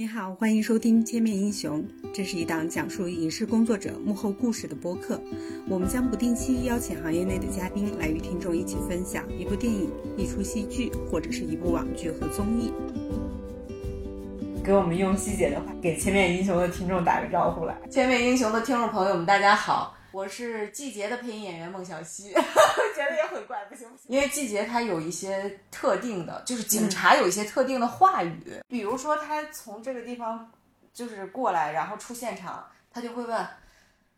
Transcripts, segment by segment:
你好，欢迎收听《千面英雄》，这是一档讲述影视工作者幕后故事的播客。我们将不定期邀请行业内的嘉宾来与听众一起分享一部电影、一出戏剧，或者是一部网剧和综艺。给我们用细节的话，给《千面英雄》的听众打个招呼来。《千面英雄》的听众朋友们，大家好，我是季节的配音演员孟小希。觉得也很怪，不行不行。因为季节他有一些特定的，就是警察有一些特定的话语，比如说他从这个地方就是过来，然后出现场，他就会问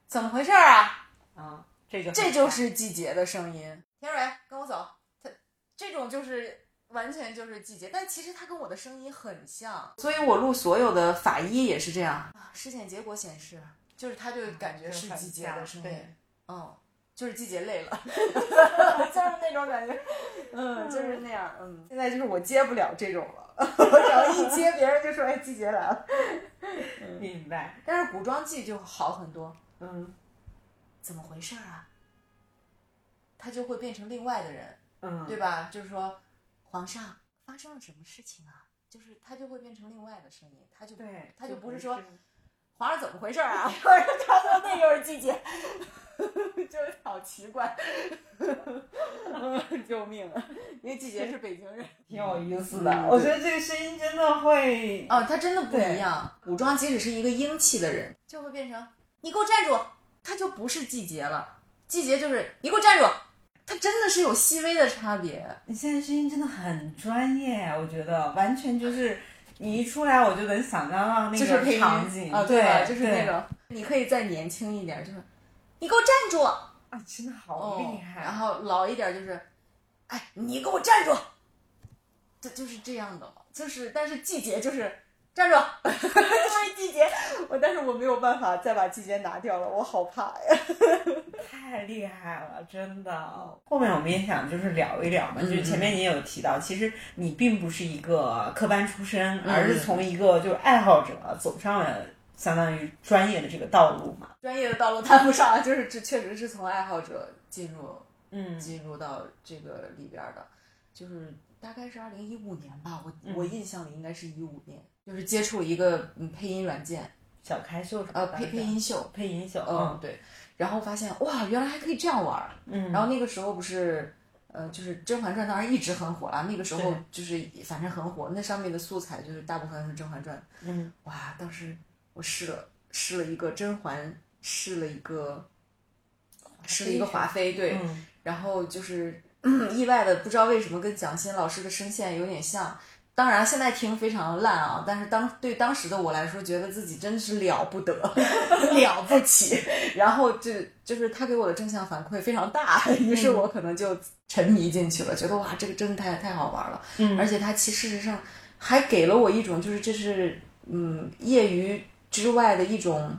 怎么回事啊？啊，这就这就是季节的声音。田蕊，跟我走。他这种就是完全就是季节，但其实他跟我的声音很像，所以我录所有的法医也是这样。啊，尸检结果显示，就是他就感觉是季节的声音。嗯。就是季节累了，就是那种感觉，嗯，就是那样，嗯。现在就是我接不了这种了，我只要一接，别人就说哎，季节来了。明白。但是古装剧就好很多，嗯。怎么回事啊？他就会变成另外的人，嗯，对吧？就是说，皇上发生了什么事情啊？就是他就会变成另外的声音，他就对，他就不是说皇上怎么回事啊？他说那就是季节。就是好奇怪，救命啊！因为季节是北京人，挺有意思的。我觉得这个声音真的会哦，他真的不一样。古装即使是一个英气的人，就会变成你给我站住，他就不是季节了。季节就是你给我站住，他真的是有细微的差别。你现在声音真的很专业，我觉得完全就是你一出来我就能想象到那个场景啊，对，就是那种你可以再年轻一点，就是。你给我站住！啊，真的好厉害。然后老一点就是，哎，你给我站住！这就是这样的，就是但是季节就是站住，因 为季节我，但是我没有办法再把季节拿掉了，我好怕呀。太厉害了，真的。后面我们也想就是聊一聊嘛，就是前面你有提到，其实你并不是一个科班出身，而是从一个就是爱好者走上了。相当于专业的这个道路嘛，专业的道路谈不上，就是这确实是从爱好者进入，嗯，进入到这个里边的，就是大概是二零一五年吧，我我印象里应该是一五年，就是接触一个配音软件，小开秀，呃，配配音秀，配音秀，嗯，对，然后发现哇，原来还可以这样玩儿，嗯，然后那个时候不是，呃，就是《甄嬛传》当然一直很火了，那个时候就是反正很火，那上面的素材就是大部分是《甄嬛传》，嗯，哇，当时。我试了试了一个甄嬛，试了一个，试了一个华妃，对，然后就是 意外的不知道为什么跟蒋欣老师的声线有点像。当然现在听非常烂啊，但是当对当时的我来说，觉得自己真的是了不得，了不起。然后就就是他给我的正向反馈非常大，于是我可能就沉迷进去了，觉得哇，这个真的太太好玩了。嗯，而且他其实事实上还给了我一种就是这是嗯业余。之外的一种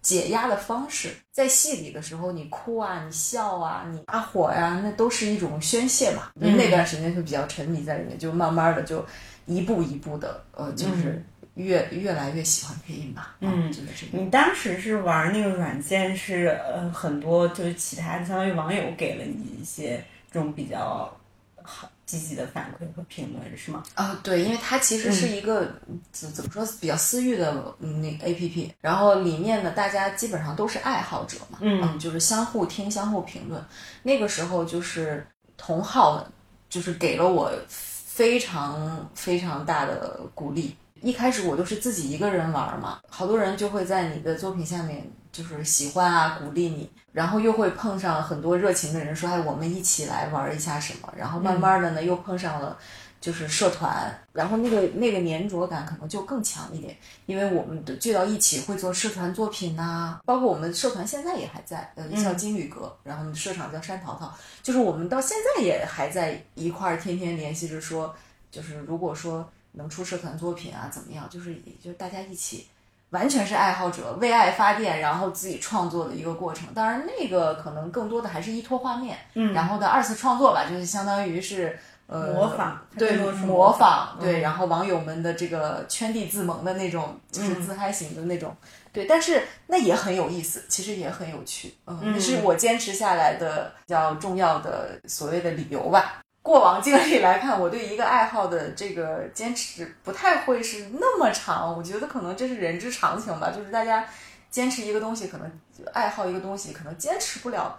解压的方式，在戏里的时候，你哭啊，你笑啊，你发火呀，那都是一种宣泄嘛。那段时间就比较沉迷在里面，就慢慢的就一步一步的，呃，就是越越来越喜欢配音吧。嗯，就是这个。你当时是玩那个软件，是呃很多就是其他的，相当于网友给了你一些这种比较好。积极的反馈和评论是吗？啊，对，因为它其实是一个怎怎么说比较私域的那 A P P，然后里面呢，大家基本上都是爱好者嘛，嗯，就是相互听、相互评论。那个时候就是同好，就是给了我非常非常大的鼓励。一开始我都是自己一个人玩嘛，好多人就会在你的作品下面就是喜欢啊，鼓励你。然后又会碰上很多热情的人，说：“哎，我们一起来玩一下什么？”然后慢慢的呢，又碰上了就是社团，然后那个那个粘着感可能就更强一点，因为我们聚到一起会做社团作品呐，包括我们社团现在也还在，呃，叫金缕阁，然后社长叫山淘淘，就是我们到现在也还在一块儿，天天联系着说，就是如果说能出社团作品啊，怎么样？就是也就大家一起。完全是爱好者为爱发电，然后自己创作的一个过程。当然，那个可能更多的还是依托画面，嗯，然后的二次创作吧，就是相当于是呃模仿，对模仿，对，然后网友们的这个圈地自萌的那种，就是自嗨型的那种，对。但是那也很有意思，其实也很有趣，嗯，是我坚持下来的比较重要的所谓的理由吧。过往经历来看，我对一个爱好的这个坚持不太会是那么长。我觉得可能这是人之常情吧，就是大家坚持一个东西，可能爱好一个东西，可能坚持不了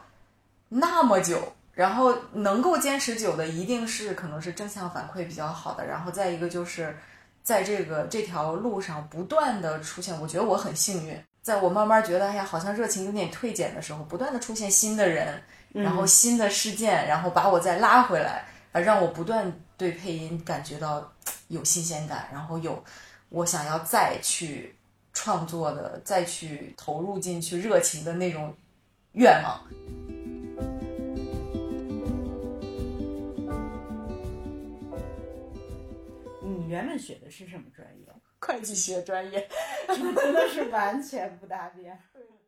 那么久。然后能够坚持久的，一定是可能是正向反馈比较好的。然后再一个就是在这个这条路上不断的出现，我觉得我很幸运，在我慢慢觉得哎呀好像热情有点退减的时候，不断的出现新的人，然后新的事件，然后把我再拉回来。啊，让我不断对配音感觉到有新鲜感，然后有我想要再去创作的、再去投入进去热情的那种愿望。你原本学的是什么专业？会计学专业，真的是完全不搭边。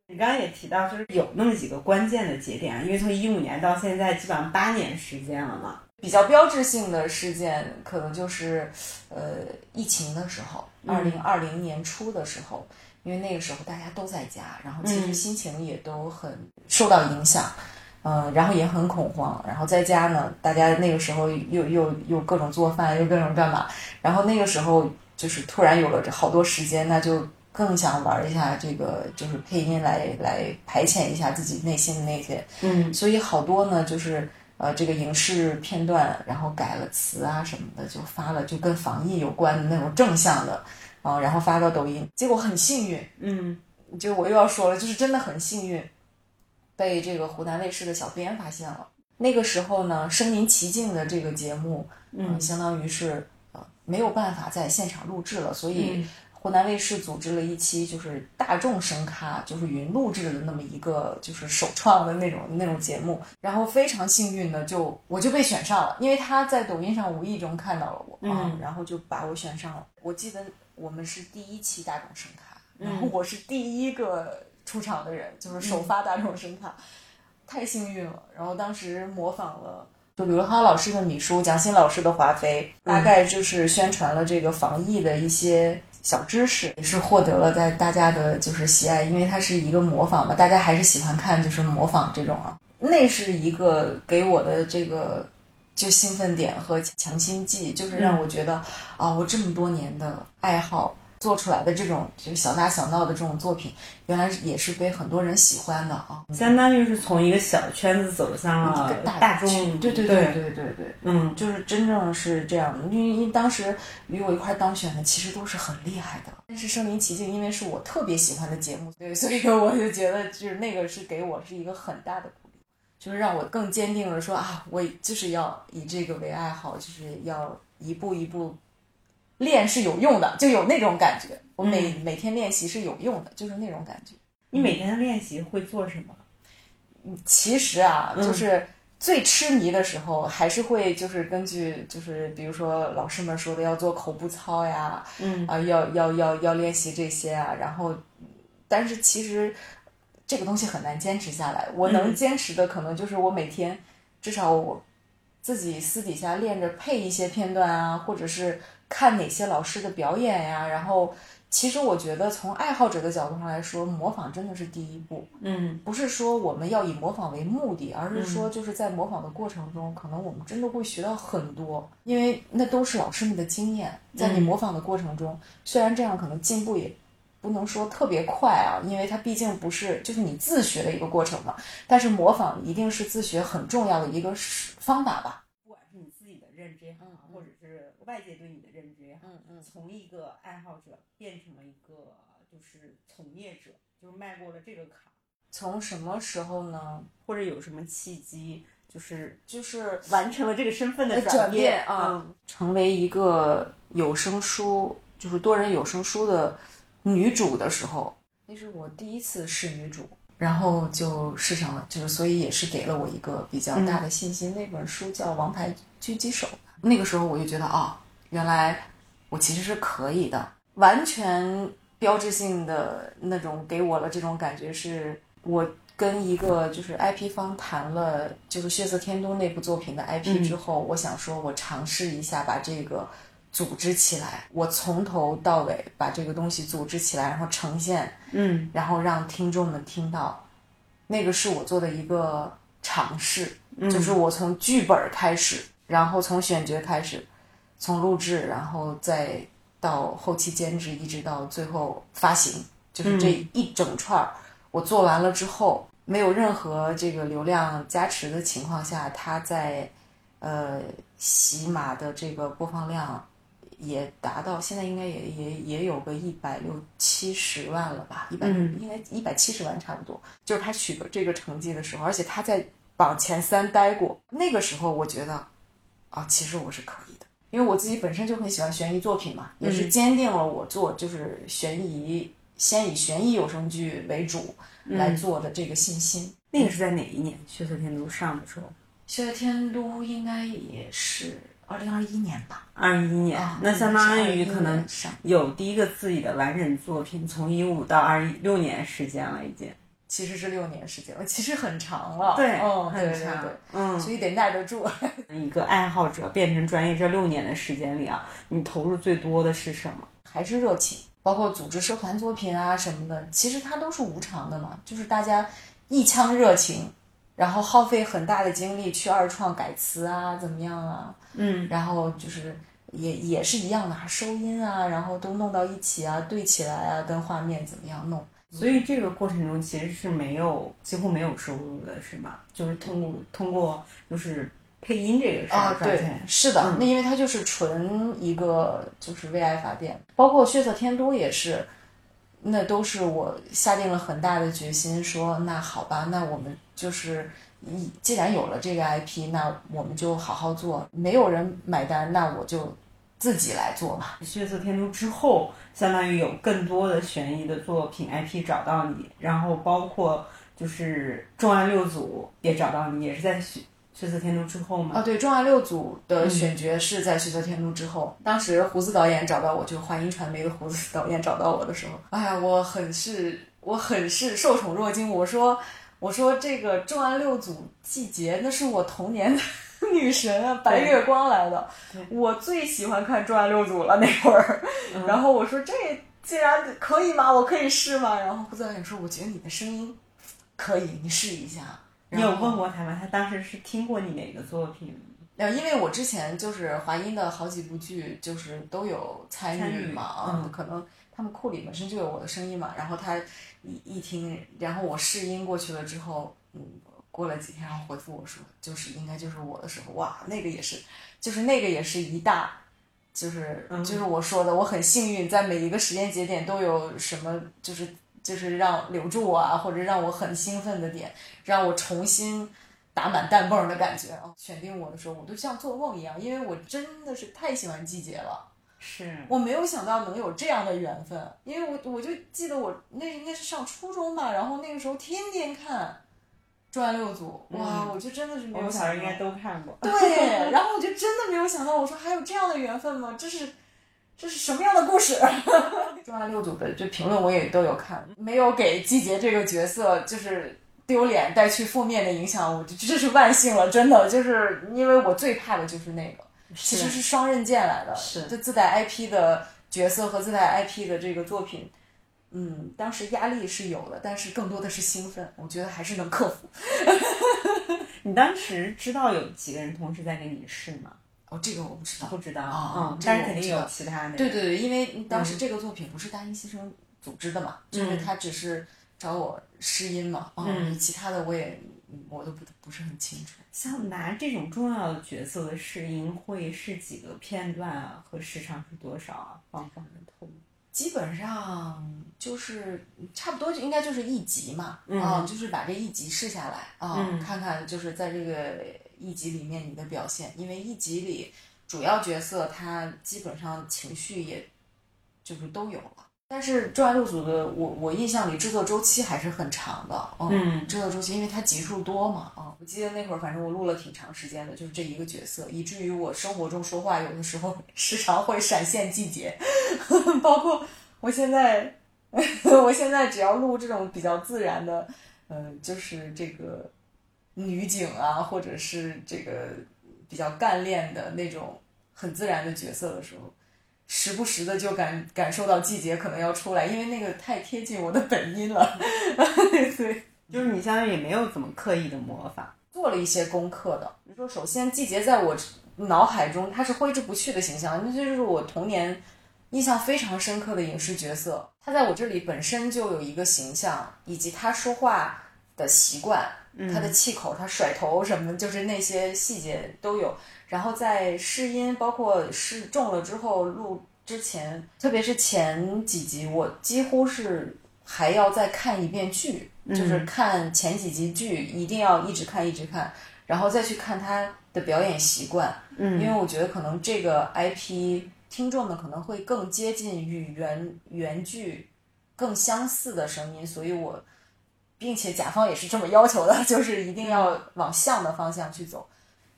你刚刚也提到，就是有那么几个关键的节点，因为从一五年到现在，基本上八年时间了嘛。比较标志性的事件，可能就是，呃，疫情的时候，二零二零年初的时候，因为那个时候大家都在家，然后其实心情也都很受到影响，嗯，然后也很恐慌，然后在家呢，大家那个时候又又又各种做饭，又各种干嘛，然后那个时候就是突然有了这好多时间，那就更想玩一下这个，就是配音来来排遣一下自己内心的那些，嗯，所以好多呢就是。呃，这个影视片段，然后改了词啊什么的，就发了，就跟防疫有关的那种正向的，啊，然后发到抖音，结果很幸运，嗯，就我又要说了，就是真的很幸运，被这个湖南卫视的小编发现了。那个时候呢，身临其境的这个节目，嗯，相当于是呃没有办法在现场录制了，所以。湖南卫视组织了一期就是大众声咖，就是云录制的那么一个就是首创的那种那种节目，然后非常幸运的就我就被选上了，因为他在抖音上无意中看到了我，嗯，然后就把我选上了。我记得我们是第一期大众声咖，然后我是第一个出场的人，就是首发大众声咖，太幸运了。然后当时模仿了就刘德华老师的米叔，蒋欣老师的华妃，大概就是宣传了这个防疫的一些。小知识也是获得了在大家的就是喜爱，因为它是一个模仿嘛，大家还是喜欢看就是模仿这种啊。那是一个给我的这个就兴奋点和强心剂，就是让我觉得啊，我这么多年的爱好。做出来的这种就是小打小闹的这种作品，原来也是被很多人喜欢的啊！相当于是从一个小圈子走向了大众，对对对对对对，嗯，就是真正是这样的。因为因为当时与我一块当选的其实都是很厉害的，但是身临其境，因为是我特别喜欢的节目，对，所以我就觉得就是那个是给我是一个很大的鼓励，就是让我更坚定了说啊，我就是要以这个为爱好，就是要一步一步。练是有用的，就有那种感觉。我每每天练习是有用的，就是那种感觉。你每天的练习会做什么？其实啊，就是最痴迷的时候，还是会就是根据就是比如说老师们说的要做口部操呀，嗯啊要要要要练习这些啊。然后，但是其实这个东西很难坚持下来。我能坚持的可能就是我每天至少我自己私底下练着配一些片段啊，或者是。看哪些老师的表演呀？然后，其实我觉得从爱好者的角度上来说，模仿真的是第一步。嗯，不是说我们要以模仿为目的，而是说就是在模仿的过程中，可能我们真的会学到很多，因为那都是老师们的经验。在你模仿的过程中，虽然这样可能进步也不能说特别快啊，因为它毕竟不是就是你自学的一个过程嘛。但是模仿一定是自学很重要的一个方法吧。认知也好，或者是外界对你的认知也好，嗯嗯，从一个爱好者变成了一个就是从业者，就是迈过了这个坎。从什么时候呢？或者有什么契机，就是就是完成了这个身份的转变啊，成为一个有声书，就是多人有声书的女主的时候，那是我第一次是女主，然后就试上了，就是所以也是给了我一个比较大的信心。那本书叫《王牌》。狙击手，那个时候我就觉得啊，原来我其实是可以的。完全标志性的那种给我了这种感觉，是我跟一个就是 IP 方谈了，就是《血色天都》那部作品的 IP 之后，我想说，我尝试一下把这个组织起来，我从头到尾把这个东西组织起来，然后呈现，嗯，然后让听众们听到，那个是我做的一个尝试，就是我从剧本开始。然后从选角开始，从录制，然后再到后期监制，一直到最后发行，就是这一整串儿，我做完了之后，没有任何这个流量加持的情况下，它在呃喜马的这个播放量。也达到现在应该也也也有个一百六七十万了吧，一百应该一百七十万差不多。就是他取得这个成绩的时候，而且他在榜前三待过，那个时候我觉得，啊，其实我是可以的，因为我自己本身就很喜欢悬疑作品嘛，也是坚定了我做就是悬疑，先以悬疑有声剧为主来做的这个信心。那个是在哪一年？《血色天都》上的时候，《血色天都》应该也是。二零二一年吧，二一年，那相当于可能有第一个自己的完整作品，从一五到二一六年时间了，已经，其实是六年时间了，其实很长了，对，哦很长，嗯，所以得耐得住。一个爱好者变成专业这六年的时间里啊，你投入最多的是什么？还是热情，包括组织社团作品啊什么的，其实它都是无偿的嘛，就是大家一腔热情。然后耗费很大的精力去二创改词啊，怎么样啊？嗯，然后就是也也是一样的，收音啊，然后都弄到一起啊，对起来啊，跟画面怎么样弄？所以这个过程中其实是没有几乎没有收入的，是吗？就是通过通过就是配音这个事啊，对，是的，那因为它就是纯一个就是为爱发电，包括血色天都也是。那都是我下定了很大的决心，说那好吧，那我们就是既然有了这个 IP，那我们就好好做。没有人买单，那我就自己来做吧。血色天珠之后，相当于有更多的悬疑的作品 IP 找到你，然后包括就是重案六组也找到你，也是在血。色天都之后吗？啊，对，重案六组的选角是在血色天都之后。当时胡子导演找到我，就华音传媒的胡子导演找到我的时候，哎呀，我很是，我很是受宠若惊。我说，我说这个重案六组季节，那是我童年的 女神啊，白月光来的，我最喜欢看重案六组了那会儿。然后我说，这既然可以吗？我可以试吗？然后胡子导演说，我觉得你的声音可以，你试一下。你有问过他吗？他当时是听过你哪个作品？呃，因为我之前就是华音的好几部剧，就是都有参与嘛，嗯，可能他们库里本身就有我的声音嘛。然后他一一听，然后我试音过去了之后，嗯，过了几天，然后回复我说，就是应该就是我的时候，哇，那个也是，就是那个也是一大，就是就是我说的，我很幸运，在每一个时间节点都有什么，就是。就是让留住我啊，或者让我很兴奋的点，让我重新打满弹泵的感觉啊！选定我的时候，我都像做梦一样，因为我真的是太喜欢季节了。是我没有想到能有这样的缘分，因为我我就记得我那应该是上初中吧，然后那个时候天天看《转六组》，哇，我就真的是没有想到。应该都看过。对，然后我就真的没有想到，我说还有这样的缘分吗？这是。这是什么样的故事？中央六组的这评论我也都有看，没有给季节这个角色就是丢脸带去负面的影响，我这是万幸了，真的就是因为我最怕的就是那个，其实是双刃剑来的，是就自带 IP 的角色和自带 IP 的这个作品，嗯，当时压力是有的，但是更多的是兴奋，我觉得还是能克服。你当时知道有几个人同时在给你试吗？哦，这个我不知道，不知道啊，嗯，但是肯定有其他的。对对对，因为当时这个作品不是大音牺牲组织的嘛，就是他只是找我试音嘛，嗯，其他的我也我都不不是很清楚。像拿这种重要的角色的试音，会是几个片段啊？和时长是多少啊？方方的透露。基本上就是差不多，应该就是一集嘛，啊，就是把这一集试下来啊，看看就是在这个。一集里面你的表现，因为一集里主要角色他基本上情绪也，就是都有了。但是《重案六组》的我我印象里制作周期还是很长的，嗯，制作周期因为它集数多嘛，啊，我记得那会儿反正我录了挺长时间的，就是这一个角色，以至于我生活中说话有的时候时常会闪现季节，包括我现在，我现在只要录这种比较自然的，嗯，就是这个。女警啊，或者是这个比较干练的那种很自然的角色的时候，时不时的就感感受到季节可能要出来，因为那个太贴近我的本音了。对，就是你相当于也没有怎么刻意的模仿，做了一些功课的。比如说，首先季节在我脑海中它是挥之不去的形象，那就是我童年印象非常深刻的影视角色。他在我这里本身就有一个形象，以及他说话的习惯，他的气口，他甩头什么，就是那些细节都有。然后在试音，包括试中了之后录之前，特别是前几集，我几乎是还要再看一遍剧，就是看前几集剧，一定要一直看一直看，然后再去看他的表演习惯。嗯，因为我觉得可能这个 IP 听众们可能会更接近与原原剧更相似的声音，所以我并且甲方也是这么要求的，就是一定要往像的方向去走。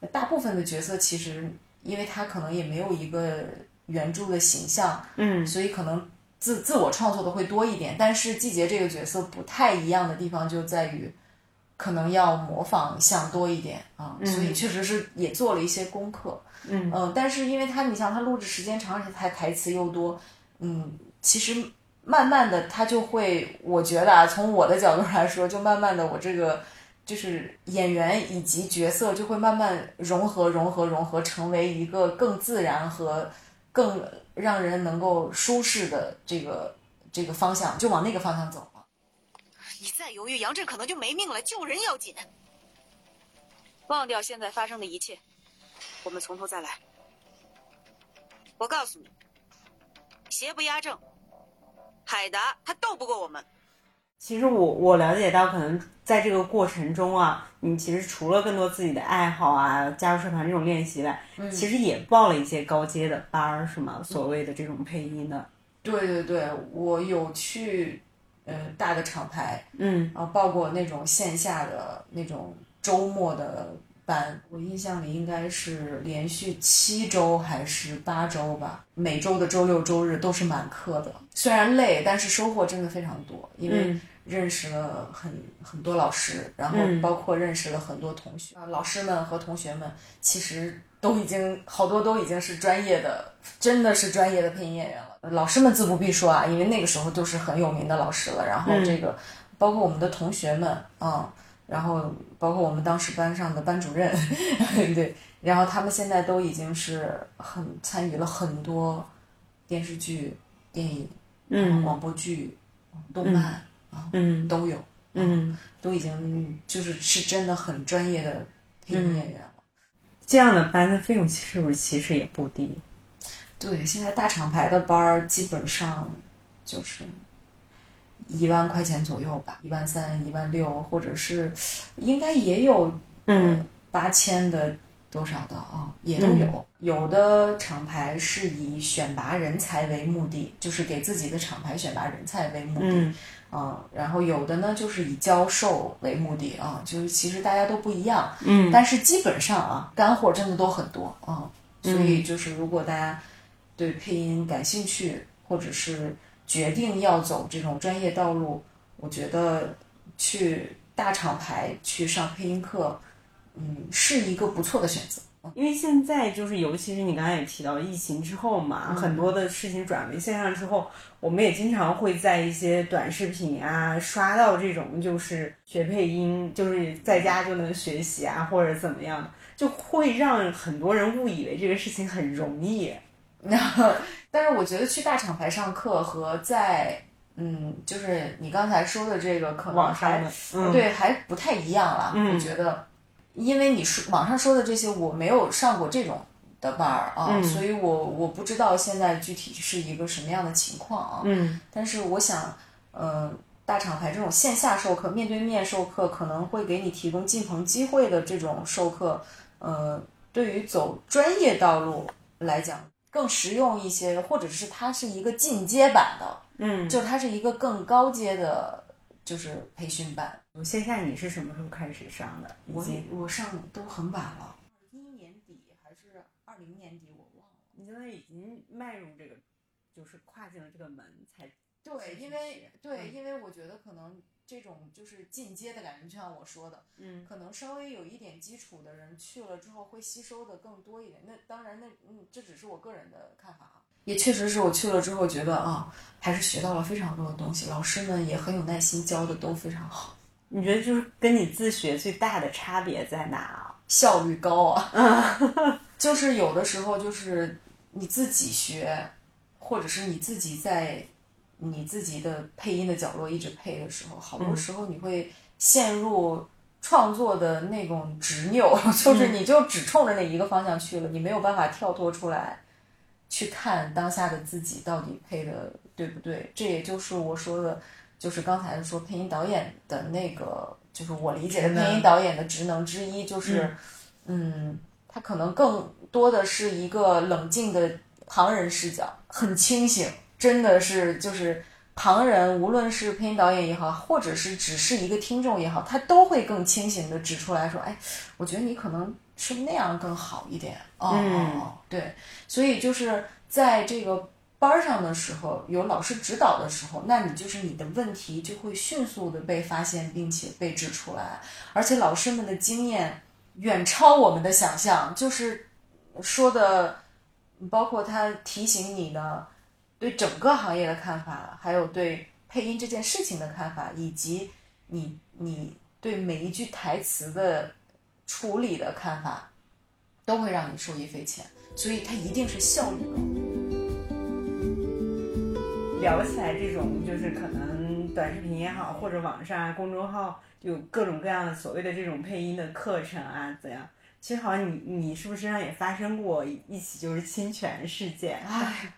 大部分的角色其实，因为他可能也没有一个原著的形象，嗯，所以可能自自我创作的会多一点。但是季节这个角色不太一样的地方就在于，可能要模仿像多一点啊，所以确实是也做了一些功课，嗯嗯。但是因为他，你像他录制时间长，而且他台词又多，嗯，其实慢慢的他就会，我觉得啊，从我的角度来说，就慢慢的我这个。就是演员以及角色就会慢慢融合、融合、融合，成为一个更自然和更让人能够舒适的这个这个方向，就往那个方向走了。你再犹豫，杨震可能就没命了。救人要紧，忘掉现在发生的一切，我们从头再来。我告诉你，邪不压正，海达他斗不过我们。其实我我了解到，可能在这个过程中啊，你其实除了更多自己的爱好啊，加入社团这种练习外，其实也报了一些高阶的班儿，是吗？所谓的这种配音的。对对对，我有去，呃，大的厂牌，嗯，然后报过那种线下的那种周末的班，我印象里应该是连续七周还是八周吧，每周的周六周日都是满课的，虽然累，但是收获真的非常多，因为。认识了很很多老师，然后包括认识了很多同学啊，老师们和同学们其实都已经好多都已经是专业的，真的是专业的配音演员了。老师们自不必说啊，因为那个时候都是很有名的老师了。然后这个包括我们的同学们啊，然后包括我们当时班上的班主任，对，然后他们现在都已经是很参与了很多电视剧、电影、嗯，广播剧、动漫。嗯，都有，嗯，都已经就是是真的很专业的配音演员了。这样的班的费用是不是其实也不低。对，现在大厂牌的班儿基本上就是一万块钱左右吧，一万三、一万六，或者是应该也有嗯八千的多少的啊，也都有。有的厂牌是以选拔人才为目的，就是给自己的厂牌选拔人才为目的。嗯，然后有的呢，就是以教授为目的啊，就是其实大家都不一样，嗯，但是基本上啊，干货真的都很多啊，所以就是如果大家对配音感兴趣，或者是决定要走这种专业道路，我觉得去大厂牌去上配音课，嗯，是一个不错的选择。因为现在就是，尤其是你刚才也提到疫情之后嘛，很多的事情转为线上之后，我们也经常会在一些短视频啊刷到这种，就是学配音，就是在家就能学习啊，或者怎么样，就会让很多人误以为这个事情很容易。然后，但是我觉得去大厂牌上课和在，嗯，就是你刚才说的这个可能还对还不太一样了，我觉得。因为你说网上说的这些，我没有上过这种的班儿啊，所以我我不知道现在具体是一个什么样的情况啊。嗯，但是我想，呃，大厂牌这种线下授课、面对面授课，可能会给你提供进棚机会的这种授课，呃，对于走专业道路来讲更实用一些，或者是它是一个进阶版的，嗯，就它是一个更高阶的，就是培训班。线下你是什么时候开始上的？我我上都很晚了，一一年底还是二零年底，我忘了。你现在已经迈入这个，就是跨进了这个门才。对，因为对，因为我觉得可能这种就是进阶的感觉，就像我说的，嗯，可能稍微有一点基础的人去了之后会吸收的更多一点。那当然，那嗯，这只是我个人的看法啊。也确实是我去了之后觉得啊，还是学到了非常多的东西，老师们也很有耐心，教的都非常好。你觉得就是跟你自学最大的差别在哪啊？效率高啊！就是有的时候就是你自己学，或者是你自己在你自己的配音的角落一直配的时候，好多时候你会陷入创作的那种执拗，就是你就只冲着那一个方向去了，你没有办法跳脱出来。去看当下的自己到底配的对不对？这也就是我说的，就是刚才说配音导演的那个，就是我理解的配音导演的职能之一，就是，嗯，他可能更多的是一个冷静的旁人视角，很清醒，真的是就是旁人，无论是配音导演也好，或者是只是一个听众也好，他都会更清醒的指出来说，哎，我觉得你可能。是那样更好一点哦，对，所以就是在这个班上的时候，有老师指导的时候，那你就是你的问题就会迅速的被发现，并且被指出来，而且老师们的经验远超我们的想象，就是说的，包括他提醒你的对整个行业的看法，还有对配音这件事情的看法，以及你你对每一句台词的。处理的看法都会让你受益匪浅，所以它一定是效率高。聊起来这种就是可能短视频也好，或者网上啊公众号有各种各样的所谓的这种配音的课程啊怎样？其实好像你你是不是身上也发生过一起就是侵权事件？唉，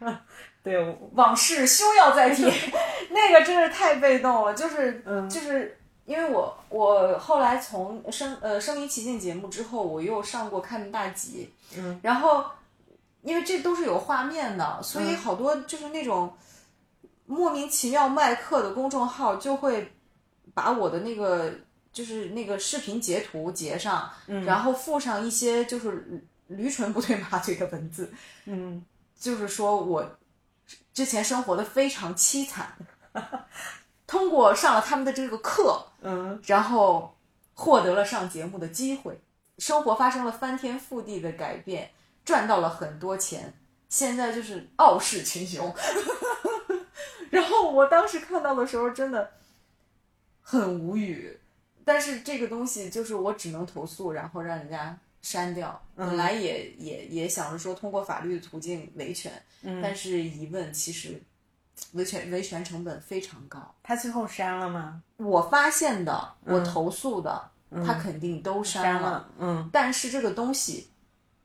对，往事休要再提，那个真是太被动了，就是就是。因为我我后来从声呃声临其境节目之后，我又上过看大吉，嗯，然后因为这都是有画面的，所以好多就是那种莫名其妙卖课的公众号就会把我的那个就是那个视频截图截上，嗯，然后附上一些就是驴唇不对马嘴的文字，嗯，就是说我之前生活的非常凄惨。通过上了他们的这个课，嗯，然后获得了上节目的机会，生活发生了翻天覆地的改变，赚到了很多钱，现在就是傲视群雄。然后我当时看到的时候真的很无语，但是这个东西就是我只能投诉，然后让人家删掉。本来也也也想着说通过法律的途径维权，但是一问其实。维权维权成本非常高，他最后删了吗？我发现的，我投诉的，他肯定都删了。嗯，但是这个东西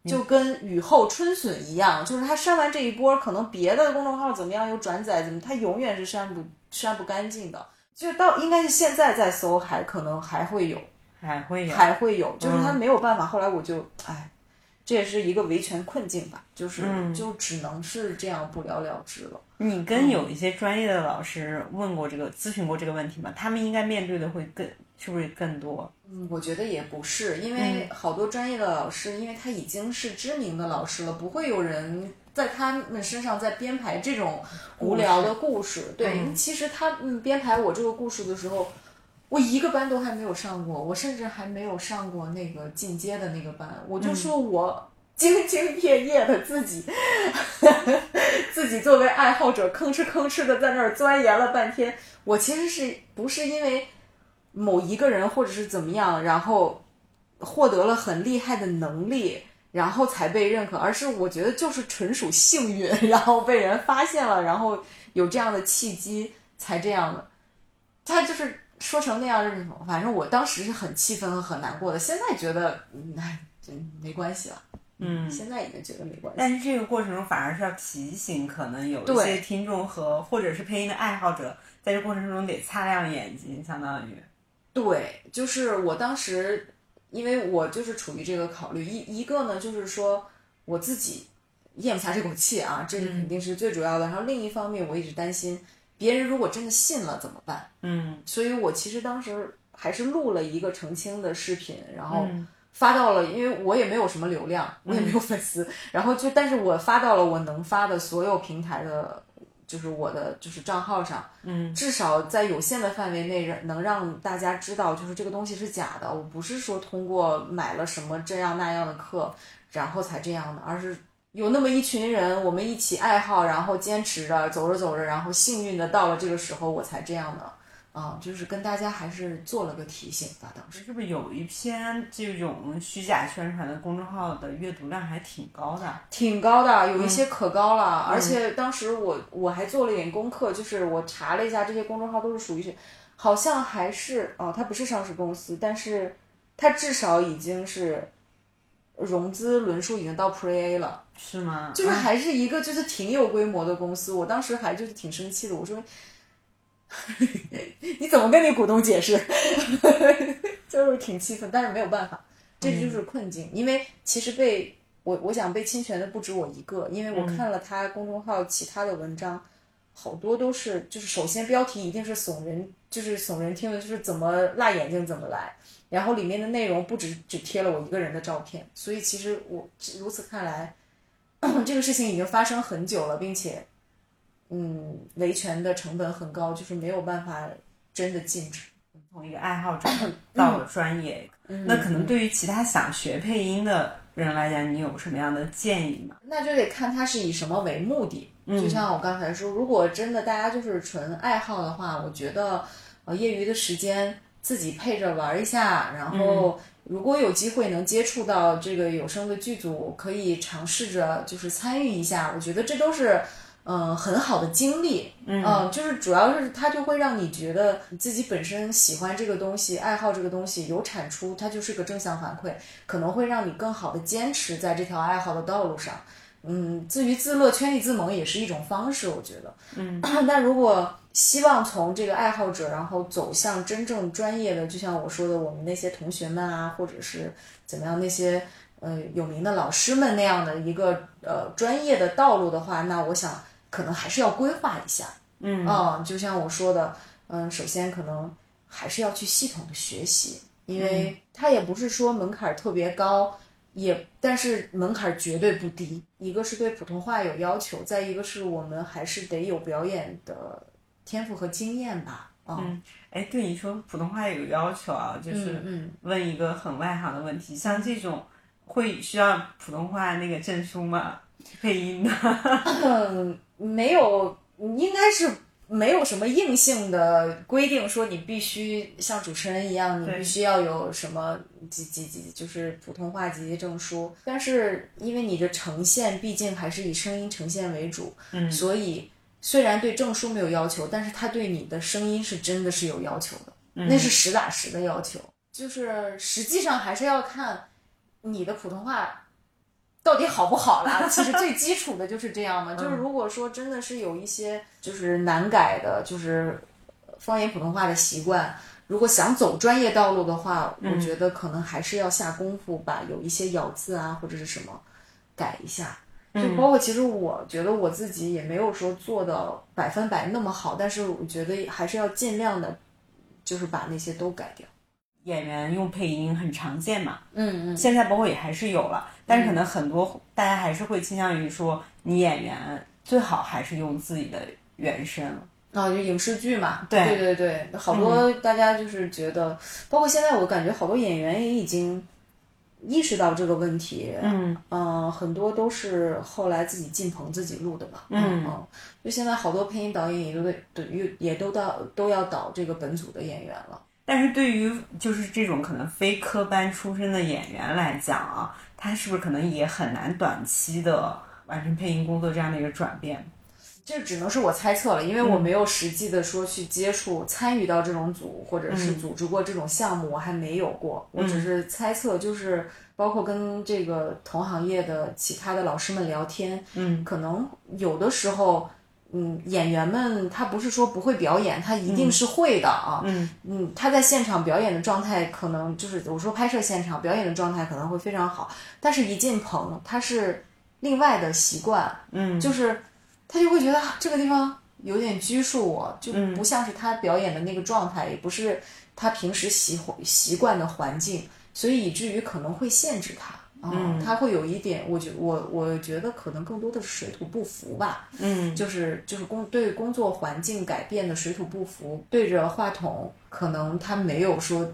就跟雨后春笋一样，就是他删完这一波，可能别的公众号怎么样又转载，怎么他永远是删不删不干净的。就到应该是现在在搜，还可能还会有，还会有，还会有，就是他没有办法。后来我就哎。这也是一个维权困境吧，就是就只能是这样不了了之了。你跟有一些专业的老师问过这个、咨询过这个问题吗？他们应该面对的会更是不是更多？嗯，我觉得也不是，因为好多专业的老师，因为他已经是知名的老师了，不会有人在他们身上再编排这种无聊的故事。对，其实他们编排我这个故事的时候，我一个班都还没有上过，我甚至还没有上过那个进阶的那个班，我就说我。兢兢业业的自己，自己作为爱好者吭哧吭哧的在那儿钻研了半天。我其实是不是因为某一个人或者是怎么样，然后获得了很厉害的能力，然后才被认可，而是我觉得就是纯属幸运，然后被人发现了，然后有这样的契机才这样的。他就是说成那样，反正我当时是很气愤和很难过的。现在觉得，哎，没关系了。嗯，现在已经觉得没关系。但是这个过程中反而是要提醒，可能有一些听众和或者是配音的爱好者，在这过程中得擦亮眼睛，相当于。对，就是我当时，因为我就是处于这个考虑，一一个呢，就是说我自己咽不下这口气啊，这是肯定是最主要的。然后另一方面，我一直担心别人如果真的信了怎么办？嗯，所以我其实当时还是录了一个澄清的视频，然后。发到了，因为我也没有什么流量，我也没有粉丝，然后就，但是我发到了我能发的所有平台的，就是我的就是账号上，嗯，至少在有限的范围内让能让大家知道，就是这个东西是假的，我不是说通过买了什么这样那样的课，然后才这样的，而是有那么一群人，我们一起爱好，然后坚持着走着走着，然后幸运的到了这个时候，我才这样的，啊，就是跟大家还是做了个提醒吧。当时是不是有一篇这种虚假宣传的公众号的阅读量还挺高的？挺高的，有一些可高了。而且当时我我还做了一点功课，就是我查了一下这些公众号都是属于，好像还是哦，它不是上市公司，但是它至少已经是融资轮数已经到 Pre A 了，是吗？就是还是一个就是挺有规模的公司。我当时还就是挺生气的，我说。你怎么跟你股东解释？就是挺气愤，但是没有办法，这就是困境。因为其实被我，我想被侵权的不止我一个，因为我看了他公众号其他的文章，好多都是就是首先标题一定是耸人，就是耸人听闻，就是怎么辣眼睛怎么来，然后里面的内容不止只贴了我一个人的照片，所以其实我如此看来，这个事情已经发生很久了，并且。嗯，维权的成本很高，就是没有办法真的禁止。从一个爱好者 到了专业，那可能对于其他想学配音的人来讲，你有什么样的建议吗？那就得看他是以什么为目的。就像我刚才说，如果真的大家就是纯爱好的话，我觉得呃业余的时间自己配着玩一下，然后如果有机会能接触到这个有声的剧组，可以尝试着就是参与一下。我觉得这都是。嗯，很好的经历，嗯，就是主要是它就会让你觉得你自己本身喜欢这个东西，爱好这个东西，有产出，它就是个正向反馈，可能会让你更好的坚持在这条爱好的道路上。嗯，自娱自乐、圈里自萌也是一种方式，我觉得。嗯，但如果希望从这个爱好者，然后走向真正专业的，就像我说的，我们那些同学们啊，或者是怎么样那些呃有名的老师们那样的一个呃专业的道路的话，那我想。可能还是要规划一下，嗯，就像我说的，嗯，首先可能还是要去系统的学习，因为它也不是说门槛特别高，也但是门槛绝对不低。一个是对普通话有要求，再一个是我们还是得有表演的天赋和经验吧。嗯，哎，对你说普通话有要求啊，就是问一个很外行的问题，像这种会需要普通话那个证书吗？配音的？嗯。没有，应该是没有什么硬性的规定说你必须像主持人一样，你必须要有什么几几几，就是普通话级证书。但是因为你的呈现毕竟还是以声音呈现为主，嗯，所以虽然对证书没有要求，但是他对你的声音是真的是有要求的，那是实打实的要求。就是实际上还是要看你的普通话。到底好不好啦？其实最基础的就是这样嘛。就是如果说真的是有一些就是难改的，就是方言普通话的习惯，如果想走专业道路的话，我觉得可能还是要下功夫把有一些咬字啊或者是什么改一下。就包括其实我觉得我自己也没有说做到百分百那么好，但是我觉得还是要尽量的，就是把那些都改掉。演员用配音很常见嘛，嗯嗯，现在包括也还是有了，但是可能很多大家还是会倾向于说，你演员最好还是用自己的原声。啊，就影视剧嘛，对对对对，好多大家就是觉得，包括现在我感觉好多演员也已经意识到这个问题，嗯嗯，很多都是后来自己进棚自己录的嘛，嗯嗯，就现在好多配音导演也都得也也都到都要导这个本组的演员了。但是对于就是这种可能非科班出身的演员来讲啊，他是不是可能也很难短期的完成配音工作这样的一个转变？这只能是我猜测了，因为我没有实际的说去接触、参与到这种组，或者是组织过这种项目，我还没有过。我只是猜测，就是包括跟这个同行业的其他的老师们聊天，嗯，可能有的时候。嗯，演员们他不是说不会表演，他一定是会的啊。嗯嗯，他在现场表演的状态可能就是我说拍摄现场表演的状态可能会非常好，但是一进棚他是另外的习惯，嗯，就是他就会觉得这个地方有点拘束我，就不像是他表演的那个状态，也不是他平时习习惯的环境，所以以至于可能会限制他。嗯，他会有一点，我觉我我觉得可能更多的是水土不服吧。嗯，就是就是工对工作环境改变的水土不服，对着话筒可能他没有说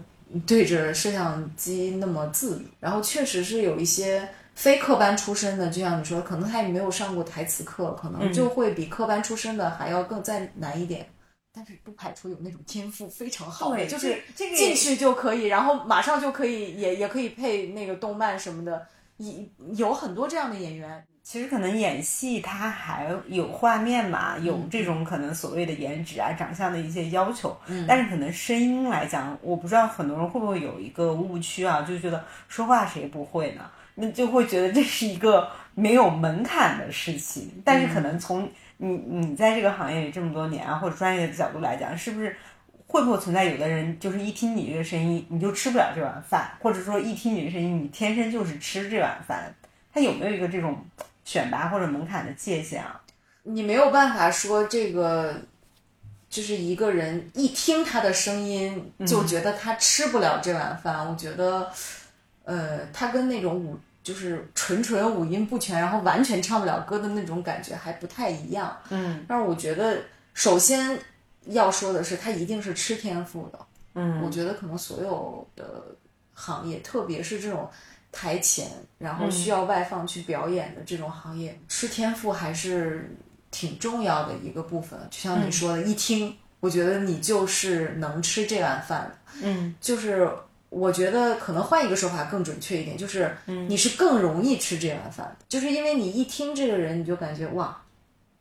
对着摄像机那么自如。然后确实是有一些非科班出身的，就像你说，可能他也没有上过台词课，可能就会比科班出身的还要更再难一点。但是不排除有那种天赋非常好的，对就是进去就可以，然后马上就可以，也也可以配那个动漫什么的，有有很多这样的演员。其实可能演戏它还有画面嘛，有嗯这种可能所谓的颜值啊、长相的一些要求，嗯但是可能声音来讲，我不知道很多人会不会有一个误区啊，就觉得说话谁不会呢？那就会觉得这是一个没有门槛的事情。但是可能从你你在这个行业里这么多年啊，或者专业的角度来讲，是不是会不会存在有的人就是一听你这个声音你就吃不了这碗饭，或者说一听你的声音你天生就是吃这碗饭？他有没有一个这种选拔或者门槛的界限啊？你没有办法说这个，就是一个人一听他的声音就觉得他吃不了这碗饭。我觉得，呃，他跟那种五就是纯纯五音不全，然后完全唱不了歌的那种感觉还不太一样。嗯但是我觉得，首先要说的是，他一定是吃天赋的。嗯我觉得可能所有的行业，特别是这种台前，然后需要外放去表演的这种行业，吃天赋还是挺重要的一个部分。就像你说的，一听，我觉得你就是能吃这碗饭的。嗯就是我觉得可能换一个说法更准确一点，就是你是更容易吃这碗饭的，就是因为你一听这个人，你就感觉哇，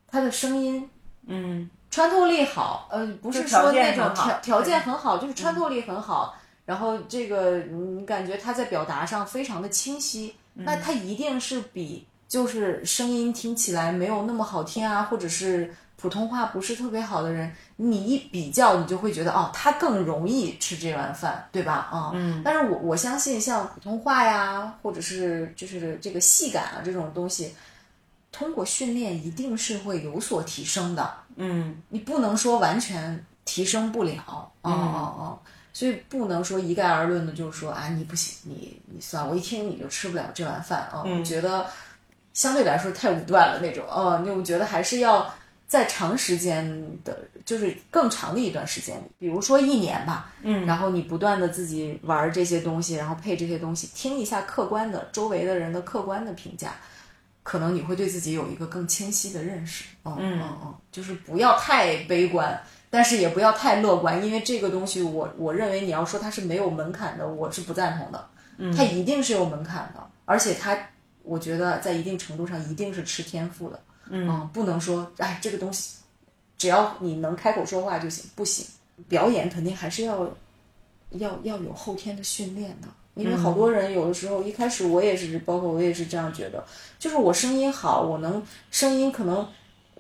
他的声音嗯。穿透力好，呃，不是说那种条条件很好，就是穿透力很好。然后这个你感觉他在表达上非常的清晰，那他一定是比就是声音听起来没有那么好听啊，或者是普通话不是特别好的人，你一比较，你就会觉得哦，他更容易吃这碗饭，对吧？啊、嗯。但是我我相信像普通话呀，或者是就是这个戏感啊这种东西，通过训练一定是会有所提升的。嗯你不能说完全提升不了，哦哦哦，所以不能说一概而论的，就是说啊，你不行，你你算，我一听你就吃不了这碗饭啊，我觉得相对来说太武断了那种，哦，那我觉得还是要在长时间的，就是更长的一段时间里，比如说一年吧，嗯，然后你不断的自己玩这些东西，然后配这些东西，听一下客观的周围的人的客观的评价。可能你会对自己有一个更清晰的认识，嗯嗯嗯，就是不要太悲观，但是也不要太乐观，因为这个东西我我认为你要说它是没有门槛的，我是不赞同的，嗯。它一定是有门槛的，而且它我觉得在一定程度上一定是吃天赋的，嗯，不能说哎这个东西只要你能开口说话就行，不行，表演肯定还是要要要有后天的训练的。因为好多人有的时候一开始我也是，包括我也是这样觉得，就是我声音好，我能声音可能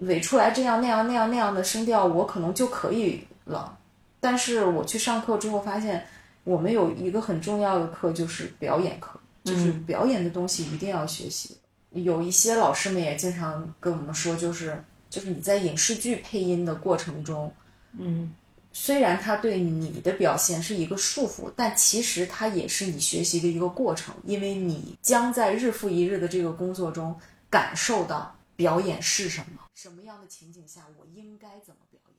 尾出来这样那样那样那样的声调，我可能就可以了。但是我去上课之后发现，我们有一个很重要的课就是表演课，就是表演的东西一定要学习。有一些老师们也经常跟我们说，就是就是你在影视剧配音的过程中，嗯虽然它对你的表现是一个束缚，但其实它也是你学习的一个过程，因为你将在日复一日的这个工作中感受到表演是什么，什么样的情景下我应该怎么表演。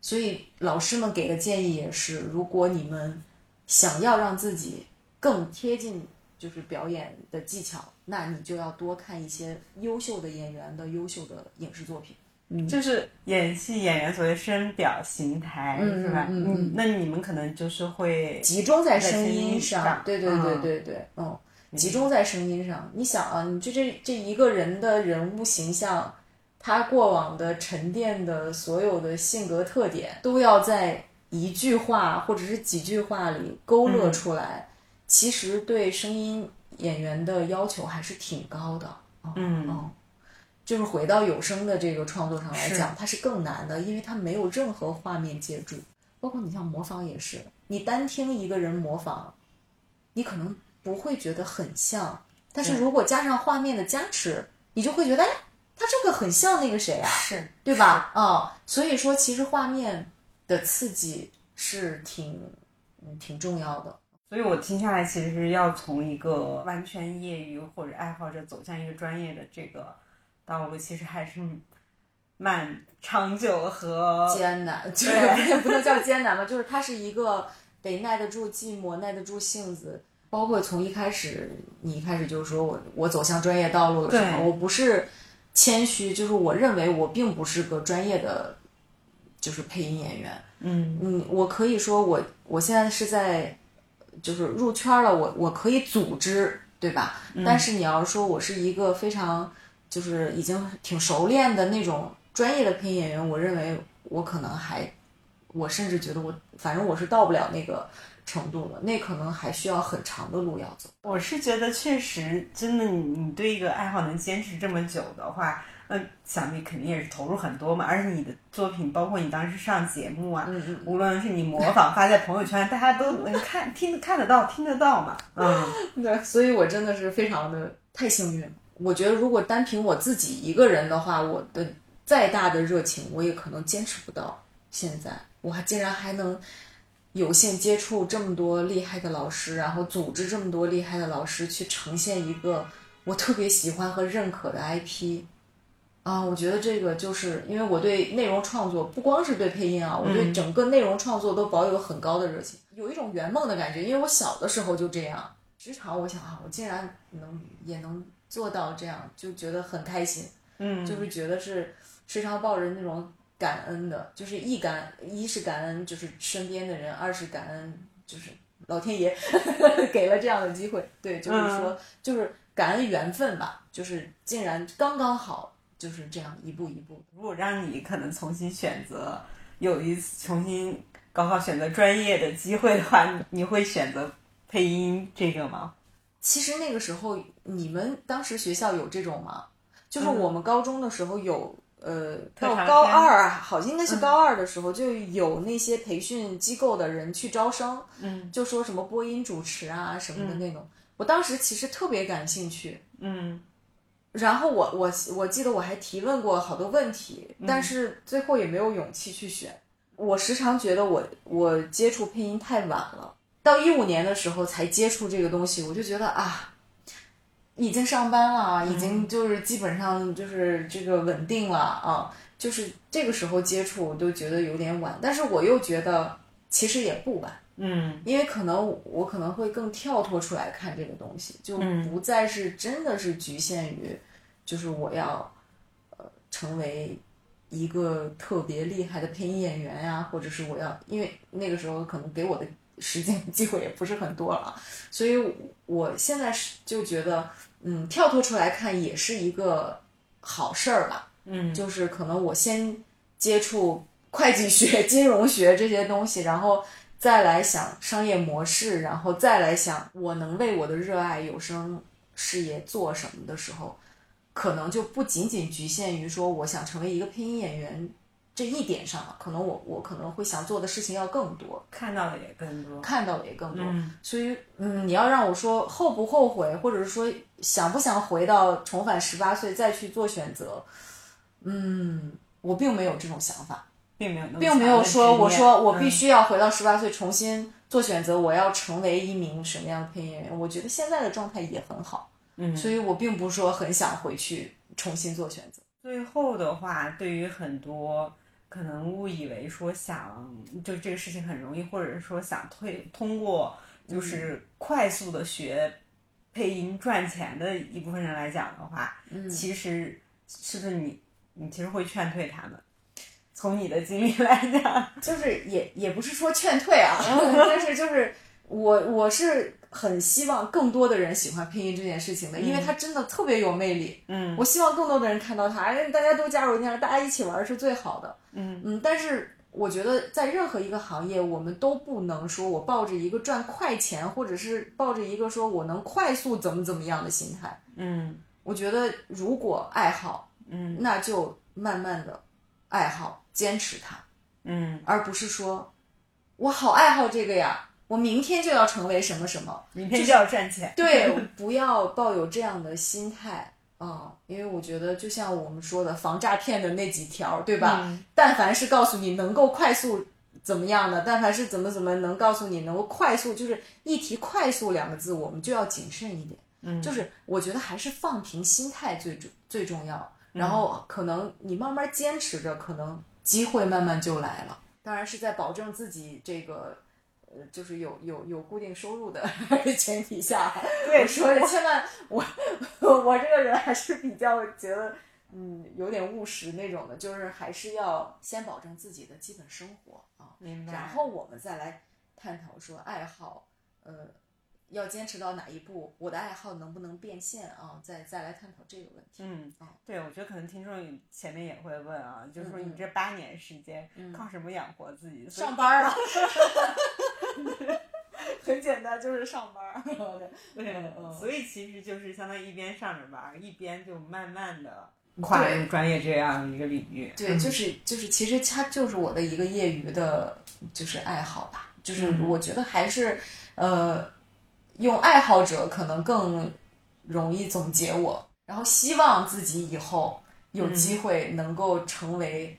所以老师们给的建议也是，如果你们想要让自己更贴近就是表演的技巧，那你就要多看一些优秀的演员的优秀的影视作品。嗯就是演戏演员所谓声表形态、嗯是吧？嗯那你们可能就是会集中在声音音上，对对对嗯对对，嗯，集中在声音上。你想啊，你就这这一个人的人物形象，他过往的沉淀的所有的性格特点，都要在一句话或者是几句话里勾勒出来。其实对声音演员的要求还是挺高的。嗯嗯，就是回到有声的这个创作上来讲，它是更难的，因为它没有任何画面借助，包括你像模仿也是，你单听一个人模仿，你可能不会觉得很像，但是如果加上画面的加持，你就会觉得，哎，他这个很像那个谁啊，是对吧？啊、所以说其实画面的刺激是挺嗯挺重要的。所以我听下来，其实是要从一个完全业余或者爱好者走向一个专业的这个道路，其实还是蛮长久和艰难，就是也不能叫艰难吧，就是它是一个得耐得住寂寞，耐得住性子。包括从一开始，你一开始就是说我我走向专业道路的时候，我不是谦虚，就是我认为我并不是个专业的就是配音演员。嗯嗯，我可以说我我现在是在就是入圈了，我我可以组织，对吧？但是你要说我是一个非常就是已经挺熟练的那种专业的配音演员，我认为我可能还，我甚至觉得我反正我是到不了那个程度了，那可能还需要很长的路要走。我是觉得确实，真的你你对一个爱好能坚持这么久的话，那想必肯定也是投入很多嘛。而且你的作品，包括你当时上节目啊，嗯嗯无论是你模仿发在朋友圈，大家都能看听看得到、听得到嘛。嗯 对，所以我真的是非常的太幸运了。我觉得如果单凭我自己一个人的话，我的再大的热情，我也可能坚持不到现在。我还竟然还能有幸接触这么多厉害的老师，然后组织这么多厉害的老师去呈现一个我特别喜欢和认可的 IP。啊，我觉得这个就是因为我对内容创作，不光是对配音啊，我对整个内容创作都保有很高的热情，有一种圆梦的感觉。因为我小的时候就这样，职场我想啊，我竟然能也能做到这样，就觉得很开心，嗯，就是觉得是时常抱着那种感恩的，就是一感一是感恩就是身边的人，二是感恩就是老天爷 给了这样的机会，对，就是说、就是感恩缘分吧，就是竟然刚刚好就是这样一步一步。如果让你可能重新选择，有一次重新高考选择专业的机会的话，你你会选择配音这个吗？其实那个时候，你们当时学校有这种吗？就是嗯我们高中的时候有，呃，到高二啊，好像应该是高二的时候，就有那些培训机构的人去招生，嗯。就说什么播音主持啊什么的那种。我当时其实特别感兴趣，嗯。然后我我我记得我还提问过好多问题，但是最后也没有勇气去选。我时常觉得我我接触配音太晚了，到一五年的时候才接触这个东西，我就觉得啊，已经上班了，已经就是基本上就是这个稳定了啊，就是这个时候接触我都觉得有点晚，但是我又觉得其实也不晚。嗯因为可能我可能会更跳脱出来看这个东西，就嗯不再是真的是局限于，就是我要呃成为一个特别厉害的配音演员呀、或者是我要，因为那个时候可能给我的 时间机会也不是很多了，所以我现在是就觉得，嗯，跳脱出来看也是一个好事儿吧。嗯就是可能我先接触会计学、金融学这些东西，然后再来想商业模式，然后再来想我能为我的热爱有声事业做什么的时候，可能就不仅仅局限于说我想成为一个配音演员这一点上了，可能我我可能会想做的事情要更多，看到的也更多。看到的也更多。嗯所以，嗯，你要让我说后不后悔，或者是说想不想回到重返十八岁再去做选择，嗯，我并没有这种想法，并没有并没有说我说我必嗯须要回到十八岁重新做选择，我要成为一名什么样的配音演员。我觉得现在的状态也很好，嗯所以我并不是说很想回去重新做选择。最后的话，对于很多可能误以为说想就这个事情很容易，或者是说想退通过就是快速的学配音赚钱的一部分人来讲的话，嗯其实是不是你你其实会劝退他们？从你的经历来讲，就是也也不是说劝退啊，但是就是我我是很希望更多的人喜欢配音这件事情的，因为它真的特别有魅力。嗯我希望更多的人看到它，哎，大家都加入进来，大家一起玩是最好的。嗯嗯，但是我觉得在任何一个行业，我们都不能说我抱着一个赚快钱，或者是抱着一个说我能快速怎么怎么样的心态。嗯我觉得如果爱好，嗯那就慢慢的爱好，坚持它。嗯，而不是说我好爱好这个呀，我明天就要成为什么什么。明天就要赚钱。对，不要抱有这样的心态啊、因为我觉得就像我们说的防诈骗的那几条，对吧？嗯但凡是告诉你能够快速怎么样的，但凡是怎么怎么能告诉你能够快速，就是一提快速两个字，我们就要谨慎一点。嗯就是我觉得还是放平心态最重最重要。然后可能你慢慢坚持着，可能机会慢慢就来了。当然是在保证自己这个。呃，就是有有有固定收入的 前提下，对我说的千万，我我这个人还是比较觉得嗯，有点务实那种的，就是还是要先保证自己的基本生活啊，明白。然后我们再来探讨说爱好，呃，要坚持到哪一步，我的爱好能不能变现啊？再再来探讨这个问题。嗯，啊，对，我觉得可能听众前面也会问啊，就是说嗯你这八年时间靠什么养活自己？上班啊，很简单，就是上班儿。对，嗯所以其实就是相当于一边上着班儿，一边就慢慢的跨入专业这样一个领域。对，就是就是，其实它就是我的一个业余的，就是爱好吧。就是嗯我觉得还是，呃，用爱好者可能更容易总结我，然后希望自己以后有机会能够成为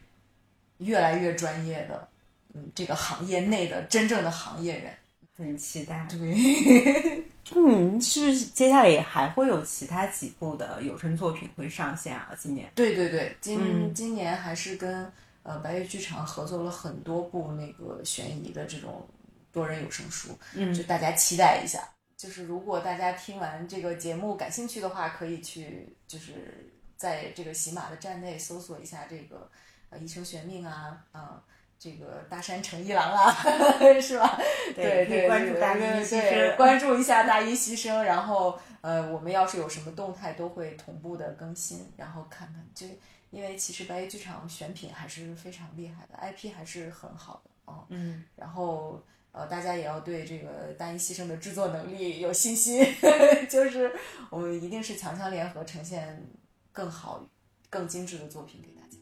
越来越专业的，嗯，这个行业内的真正的行业人。很期待。对，嗯，是接下来也还会有其他几部的有声作品会上线啊？今年。对对对，今、嗯今年还是跟呃白月剧场合作了很多部那个悬疑的这种多人有声书，嗯就大家期待一下。就是如果大家听完这个节目感兴趣的话，可以去就是在这个喜马的站内搜索一下这个呃《一生悬命》啊，啊、这个大山诚一郎啊，是吧？对可以关注大一对牺牲。关注一下大一牺牲，然后呃，我们要是有什么动态都会同步的更新，然后看看，就因为其实白夜剧场选品还是非常厉害的，IP 还是很好的哦，嗯，然后呃，大家也要对这个大一牺牲的制作能力有信心，就是我们一定是强强联合，呈现更好、更精致的作品给大家。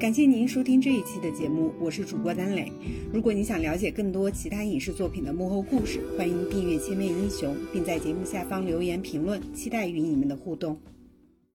感谢您收听这一期的节目，我是主播丹磊。如果你想了解更多其他影视作品的幕后故事，欢迎订阅《千面英雄》，并在节目下方留言评论，期待与你们的互动。